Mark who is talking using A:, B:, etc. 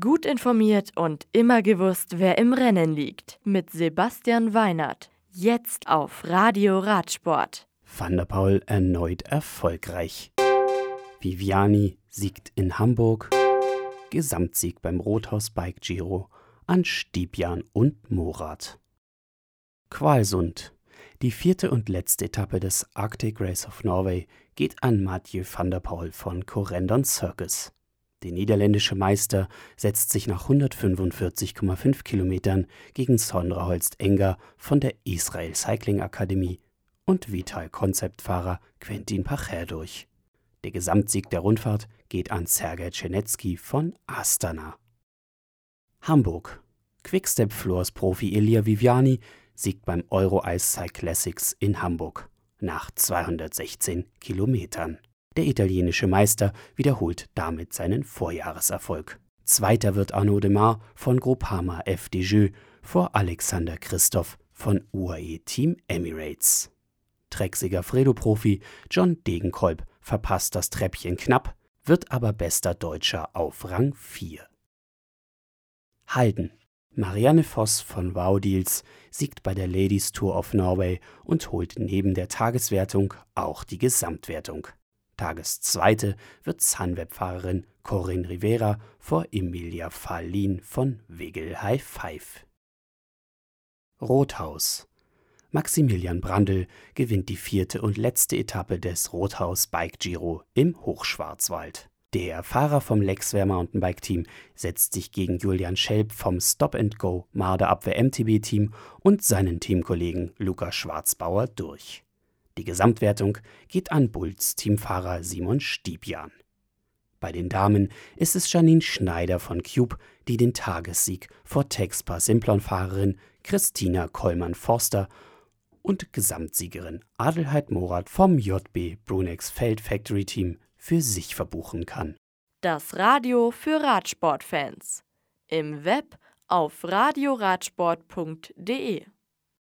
A: Gut informiert und immer gewusst, wer im Rennen liegt. Mit Sebastian Weinert. Jetzt auf Radio Radsport.
B: Van der Paul erneut erfolgreich. Viviani siegt in Hamburg. Gesamtsieg beim Rothaus Bike Giro an Stiepian und Morat. Qualsund. Die vierte und letzte Etappe des Arctic Race of Norway geht an Mathieu van der Paul von Corendon Circus. Der niederländische Meister setzt sich nach 145,5 Kilometern gegen Sondra Holst-Enger von der Israel Cycling Akademie und Vital-Konzeptfahrer Quentin Pacher durch. Der Gesamtsieg der Rundfahrt geht an Sergej Czernetski von Astana. Hamburg. Quickstep Floors Profi Elia Viviani siegt beim Euro Ice Cycle Classics in Hamburg nach 216 Kilometern. Der italienische Meister wiederholt damit seinen Vorjahreserfolg. Zweiter wird Arnaud Demar von Groupama FDJ vor Alexander Christoph von UAE Team Emirates. Trecksieger Fredo-Profi John Degenkolb verpasst das Treppchen knapp, wird aber bester Deutscher auf Rang 4. Halden. Marianne Voss von Wowdeals siegt bei der Ladies Tour of Norway und holt neben der Tageswertung auch die Gesamtwertung. Tageszweite wird Sunweb-Fahrerin Corinne Rivera vor Emilia Fahlin von Wiggle High Five. Rothaus. Maximilian Brandl gewinnt die vierte und letzte Etappe des Rothaus Bike Giro im Hochschwarzwald. Der Fahrer vom Lexware Mountainbike Team setzt sich gegen Julian Schelp vom Stop and Go Marder Abwehr MTB Team und seinen Teamkollegen Lukas Schwarzbauer durch. Die Gesamtwertung geht an Bulls Teamfahrer Simon Stiepian. Bei den Damen ist es Janine Schneider von Cube, die den Tagessieg vor Texpa Simplon-Fahrerin Christina Kollmann-Forster und Gesamtsiegerin Adelheid Morat vom JB Brunex Feld Factory Team für sich verbuchen kann.
A: Das Radio für Radsportfans. Im Web auf radioradsport.de